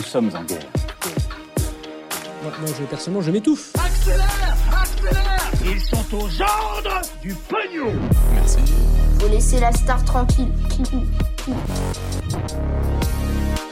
Nous sommes en guerre. Moi, moi, je, personnellement, je m'étouffe. Accélère Accélère Ils sont aux ordres du pognon Faut laisser la star tranquille.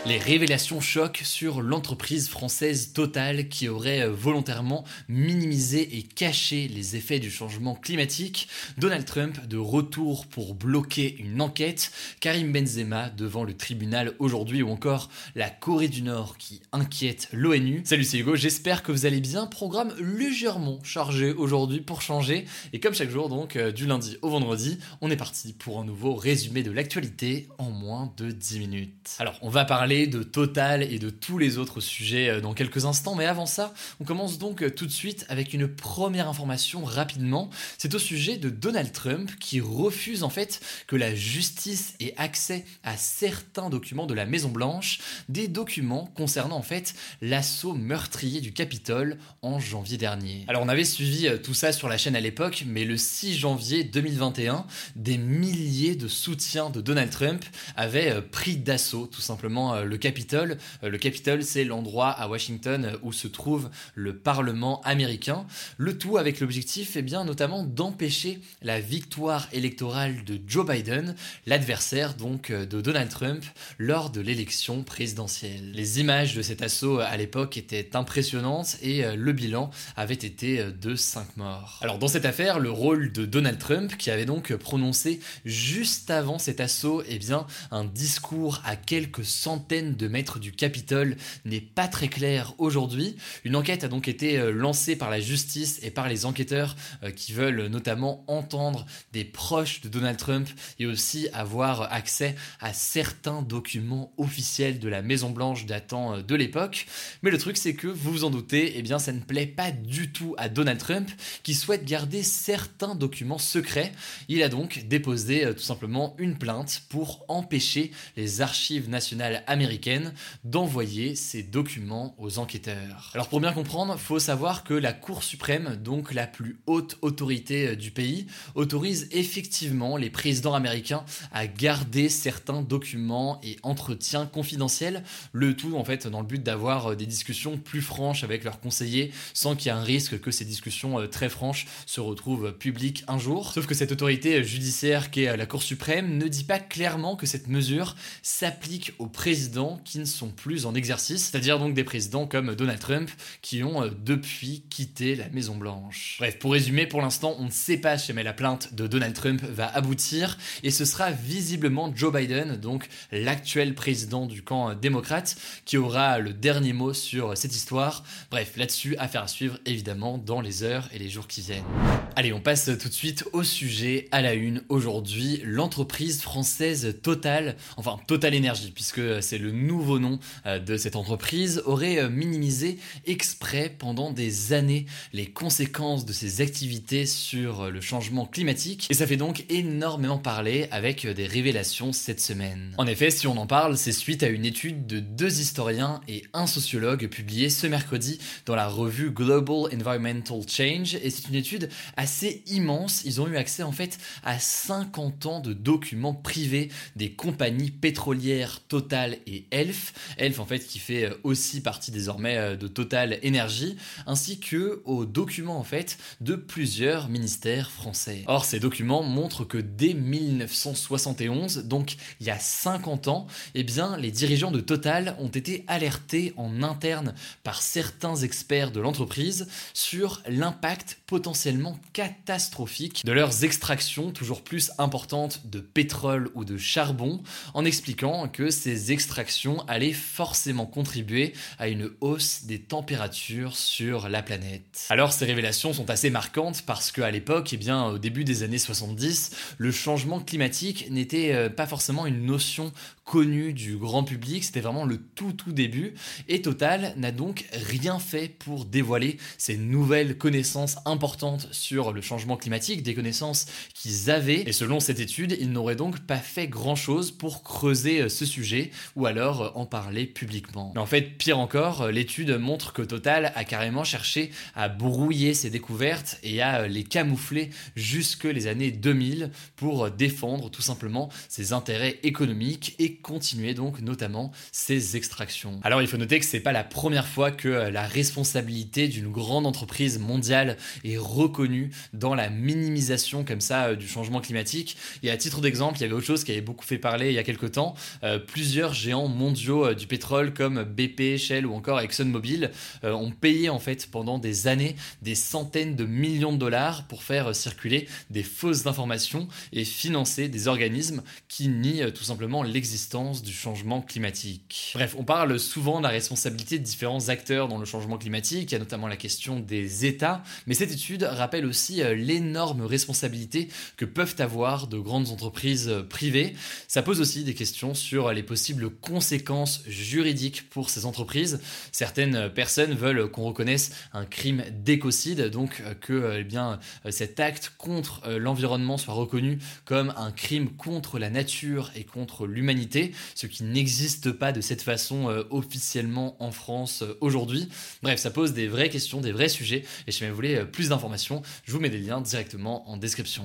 Les révélations choquent sur l'entreprise française Total qui aurait euh, volontairement minimisé et caché les effets du changement climatique, Donald Trump de retour pour bloquer une enquête, Karim Benzema devant le tribunal aujourd'hui ou encore la Corée du Nord qui inquiète l'ONU. Salut c'est Hugo, j'espère que vous allez bien. Programme légèrement chargé aujourd'hui pour changer et comme chaque jour donc euh, du lundi au vendredi, on est parti pour un nouveau résumé de l'actualité en moins de 10 minutes. Alors on va parler de Total et de tous les autres sujets euh, dans quelques instants, mais avant ça, on commence donc euh, tout de suite avec une première information rapidement. C'est au sujet de Donald Trump qui refuse en fait que la justice ait accès à certains documents de la Maison Blanche, des documents concernant en fait l'assaut meurtrier du Capitole en janvier dernier. Alors on avait suivi euh, tout ça sur la chaîne à l'époque, mais le 6 janvier 2021, des milliers de soutiens de Donald Trump avaient pris d'assaut tout simplement le Capitole. Euh, Le Capitole, c'est l'endroit à Washington où se trouve le Parlement américain. Le tout avec l'objectif, eh bien, notamment d'empêcher la victoire électorale de Joe Biden, l'adversaire donc euh, de Donald Trump lors de l'élection présidentielle. Les images de cet assaut à l'époque étaient impressionnantes et euh, le bilan avait été de 5 morts. Alors dans cette affaire, le rôle de Donald Trump, qui avait donc prononcé juste avant cet assaut, eh bien, un discours à quelques centaines de mètres du Capitole n'est pas très clair aujourd'hui. Une enquête a donc été euh, lancée par la justice et par les enquêteurs euh, qui veulent notamment entendre des proches de Donald Trump et aussi avoir accès à certains documents officiels de la Maison Blanche datant euh, de l'époque. Mais le truc c'est que vous vous en doutez, eh bien ça ne plaît pas du tout à Donald Trump qui souhaite garder certains documents secrets. Il a donc déposé tout simplement une plainte pour empêcher les archives nationales américaines d'envoyer ces documents aux enquêteurs. Alors pour bien comprendre, faut savoir que la Cour suprême, donc la plus haute autorité euh, du pays, autorise effectivement les présidents américains à garder certains documents et entretiens confidentiels, le tout en fait dans le but d'avoir euh, des discussions plus franches avec leurs conseillers sans qu'il y ait un risque que ces discussions euh, très franches se retrouvent publiques un jour. Sauf que cette autorité judiciaire qui est la Cour suprême ne dit pas clairement que cette mesure s'applique aux présidents qui ne sont plus en exercice, c'est-à-dire donc des présidents comme Donald Trump qui ont euh, depuis quitté la Maison Blanche. Bref, pour résumer, pour l'instant, on ne sait pas si jamais la plainte de Donald Trump va aboutir et ce sera visiblement Joe Biden, donc l'actuel président du camp euh, démocrate, qui aura le dernier mot sur cette histoire. Bref, là-dessus, affaire à suivre évidemment dans les heures et les jours qui viennent. Allez, on passe tout de suite au sujet à la une aujourd'hui, l'entreprise française Total, enfin Total Energy, puisque c'est le nouveau nom euh, de cette entreprise, aurait euh, minimisé exprès pendant des années les conséquences de ses activités sur euh, le changement climatique. Et ça fait donc énormément parler avec des révélations cette semaine. En effet, si on en parle, c'est suite à une étude de deux historiens et un sociologue publiée ce mercredi dans la revue Global Environmental Change. Et c'est une étude assez immense. Ils ont eu accès en fait à 50 ans de documents privés des compagnies pétrolières Total et Elf. Elf en fait qui fait aussi partie désormais de Total Energy, ainsi que aux documents en fait de plusieurs ministères français. Or ces documents montrent que dès 1971, donc il y a 50 ans, eh bien les dirigeants de Total ont été alertés en interne par certains experts de l'entreprise sur l'impact potentiellement catastrophique de leurs extractions toujours plus importantes de pétrole ou de charbon, en expliquant que ces extractions allaient forcément contribuer à une hausse des températures sur la planète. Alors ces révélations sont assez marquantes parce qu'à l'époque, eh bien, au début des années 70, le changement climatique n'était euh, pas forcément une notion connu du grand public, c'était vraiment le tout tout début, et Total n'a donc rien fait pour dévoiler ces nouvelles connaissances importantes sur le changement climatique, des connaissances qu'ils avaient, et selon cette étude, ils n'auraient donc pas fait grand-chose pour creuser euh, ce sujet, ou alors euh, en parler publiquement. Mais en fait, pire encore, euh, l'étude montre que Total a carrément cherché à brouiller ses découvertes et à les camoufler jusque les années 2000 pour défendre tout simplement ses intérêts économiques et continuer donc notamment ses extractions. Alors il faut noter que c'est pas la première fois que la responsabilité d'une grande entreprise mondiale est reconnue dans la minimisation comme ça du changement climatique. Et à titre d'exemple, il y avait autre chose qui avait beaucoup fait parler il y a quelques temps. Euh, plusieurs géants mondiaux euh, du pétrole comme BP, Shell ou encore ExxonMobil euh, ont payé en fait pendant des années des centaines de millions de dollars pour faire circuler des fausses informations et financer des organismes qui nient tout simplement l'existence du changement climatique. Bref, on parle souvent de la responsabilité de différents acteurs dans le changement climatique, il y a notamment la question des États, mais cette étude rappelle aussi l'énorme responsabilité que peuvent avoir de grandes entreprises privées. Ça pose aussi des questions sur les possibles conséquences juridiques pour ces entreprises. Certaines personnes veulent qu'on reconnaisse un crime d'écocide, donc euh, que eh bien, euh, cet acte contre euh, l'environnement soit reconnu comme un crime contre la nature et contre l'humanité, ce qui n'existe pas de cette façon officiellement en France aujourd'hui. Bref, ça pose des vraies questions, des vrais sujets, et si vous voulez plus d'informations, je vous mets des liens directement en description.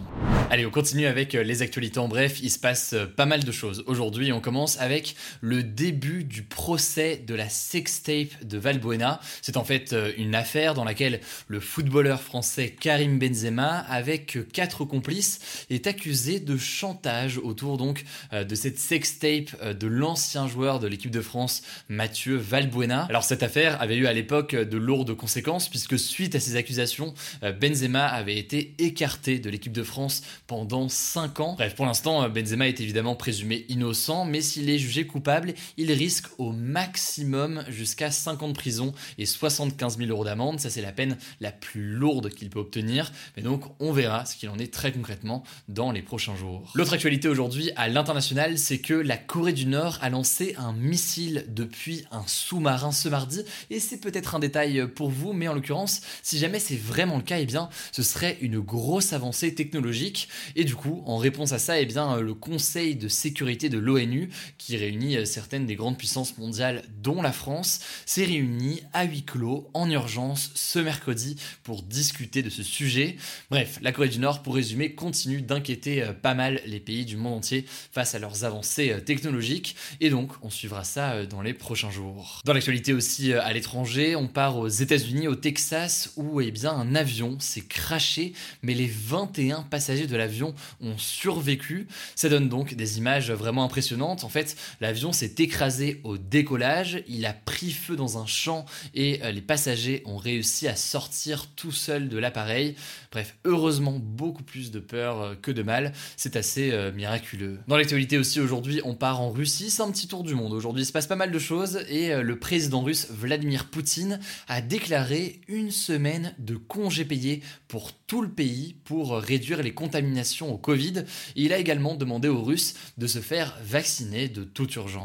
Allez, on continue avec les actualités en bref, il se passe pas mal de choses. Aujourd'hui, on commence avec le début du procès de la sextape de Valbuena. C'est en fait euh, une affaire dans laquelle le footballeur français Karim Benzema, avec quatre complices, est accusé de chantage autour donc euh, de cette sextape euh, de l'ancien joueur de l'équipe de France Mathieu Valbuena. Alors cette affaire avait eu à l'époque de lourdes conséquences puisque suite à ces accusations, Benzema avait été écarté de l'équipe de France pendant 5 ans. Bref, pour l'instant, Benzema est évidemment présumé innocent, mais s'il est jugé coupable, il risque au maximum jusqu'à 5 ans prison et 75 000 euros d'amende. Ça, c'est la peine la plus lourde qu'il peut obtenir. Mais donc, on verra ce qu'il en est très concrètement dans les prochains jours. L'autre actualité aujourd'hui à l'international, c'est que la Corée du Nord a lancé un missile depuis un sous-marin ce mardi. Et c'est peut-être un détail pour vous, mais en l'occurrence, si jamais c'est vraiment le cas, eh bien, ce serait une grosse avancée technologique. Et du coup, en réponse à ça, eh bien, le Conseil de sécurité de l'ONU, qui réunit certaines des grandes puissances mondiales, dont la France, s'est réuni à huis clos en urgence ce mercredi pour discuter de ce sujet. Bref, la Corée du Nord, pour résumer, continue d'inquiéter euh, pas mal les pays du monde entier face à leurs avancées euh, technologiques, et donc on suivra ça dans les prochains jours. Dans l'actualité aussi à l'étranger, on part aux États-Unis, au Texas, où eh bien un avion s'est craché, mais les 21 passagers de l'avion ont survécu. Ça donne donc des images vraiment impressionnantes. En fait, l'avion s'est écrasé au décollage, il a pris feu dans un champ et euh, les passagers ont réussi à sortir tout seuls de l'appareil. Bref, heureusement, beaucoup plus de peur euh, que de mal. C'est assez euh, miraculeux. Dans l'actualité aussi, aujourd'hui, on part en Russie. C'est un petit tour du monde. Aujourd'hui, il se passe pas mal de choses et le président russe Vladimir Poutine a déclaré une semaine de congés payés pour tout le pays pour réduire les contaminations au Covid. il a également demandé aux Russes de se faire vacciner de toute urgence.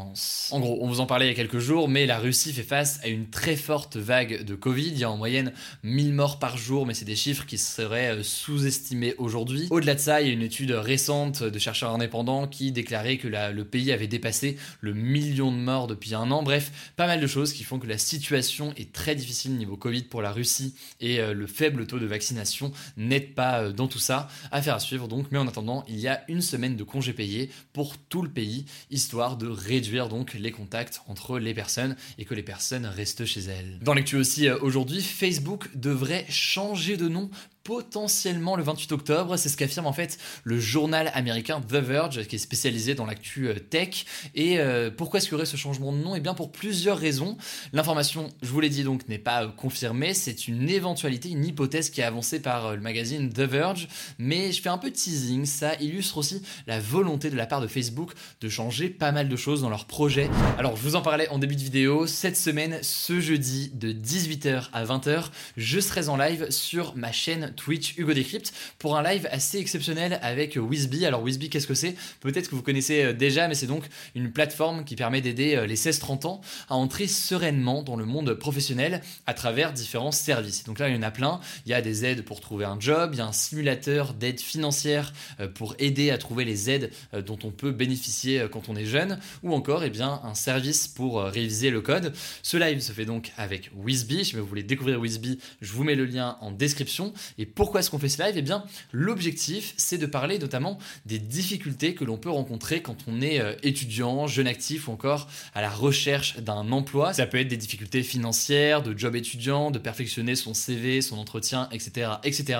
En gros, on vous en parlait il y a quelques jours, mais la Russie fait face à une très forte vague de Covid. Il y a en moyenne 1000 morts par jour, mais c'est des chiffres qui seraient euh, sous-estimés aujourd'hui. Au-delà de ça, il y a une étude récente de chercheurs indépendants qui déclarait que le pays avait dépassé le million de morts depuis un an. Bref, pas mal de choses qui font que la situation est très difficile niveau Covid pour la Russie et euh, le faible taux de vaccination n'aide pas euh, dans tout ça. Affaire à suivre donc, mais en attendant, il y a une semaine de congés payés pour tout le pays, histoire de réduire donc les contacts entre les personnes et que les personnes restent chez elles. Dans l'actu aussi, euh, aujourd'hui, Facebook devrait changer de nom potentiellement le 28 octobre. C'est ce qu'affirme en fait le journal américain The Verge, qui est spécialisé dans l'actu euh, tech. Et euh, pourquoi est-ce qu'il y aurait ce changement de nom? Eh bien pour plusieurs raisons. L'information, je vous l'ai dit donc, n'est pas euh, confirmée. C'est une éventualité, une hypothèse qui est avancée par le magazine The Verge. Mais je fais un peu de teasing. Ça illustre aussi la volonté de la part de Facebook de changer pas mal de choses dans leur projet. Alors je vous en parlais en début de vidéo. Cette semaine, ce jeudi de 18h à 20h, je serai en live sur ma chaîne Twitch Hugo Decrypt pour un live assez exceptionnel avec Wizby. Alors Wizby, qu'est-ce que c'est? Peut-être que vous connaissez euh, déjà, mais c'est donc une plateforme qui permet d'aider euh, les 16-30 ans à entrer sereinement dans le monde professionnel à travers différents services. Donc là, il y en a plein. Il y a des aides pour trouver un job, il y a un simulateur d'aide financière euh, pour aider à trouver les aides dont on peut bénéficier quand on est jeune, ou encore eh bien, un service pour réviser le code. Ce live se fait donc avec Wizby. Si vous voulez découvrir Wizby, je vous mets le lien en description. Et pourquoi est-ce qu'on fait ce live? Eh bien, l'objectif, c'est de parler notamment des difficultés que l'on peut rencontrer quand on est euh, étudiant, jeune actif ou encore à la recherche d'un emploi. Ça peut être des difficultés financières, de job étudiant, de perfectionner son CV, son entretien, etc. etc.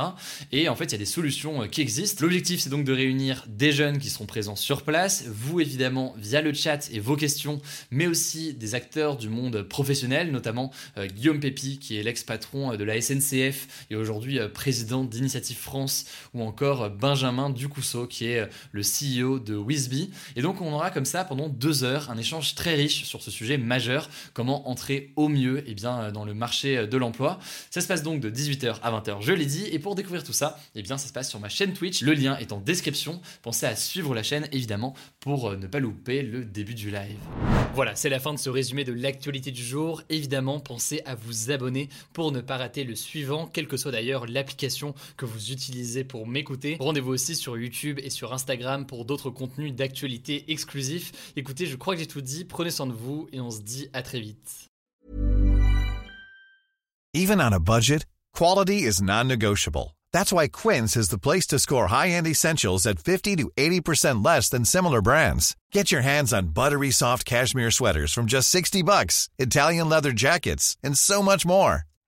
Et en fait, il y a des solutions euh, qui existent. L'objectif, c'est donc de réunir des jeunes qui seront présents sur place, vous évidemment via le chat et vos questions, mais aussi des acteurs du monde professionnel, notamment euh, Guillaume Pépi, qui est l'ex-patron de la SNCF et aujourd'hui président d'Initiative France, ou encore Benjamin Ducousseau, qui est le CEO de Wizby. Et donc on aura comme ça pendant deux heures un échange très riche sur ce sujet majeur, comment entrer au mieux eh bien, dans le marché de l'emploi. Ça se passe donc de 18h à 20h, je l'ai dit, et pour découvrir tout ça, eh bien, ça se passe sur ma chaîne Twitch, le lien est en description. Pensez à suivre la chaîne évidemment pour euh, ne pas louper le début du live. Voilà, c'est la fin de ce résumé de l'actualité du jour. Évidemment, pensez à vous abonner pour ne pas rater le suivant, quelle que soit d'ailleurs l'application que vous utilisez pour m'écouter. Rendez-vous aussi sur YouTube et sur Instagram pour d'autres contenus d'actualité exclusifs. Écoutez, je crois que j'ai tout dit. Prenez soin de vous et on se dit à très vite. Even on a budget, quality is non-negotiable. That's why Quince is the place to score high-end essentials at 50 to 80% less than similar brands. Get your hands on buttery soft cashmere sweaters from just 60 bucks, Italian leather jackets, and so much more.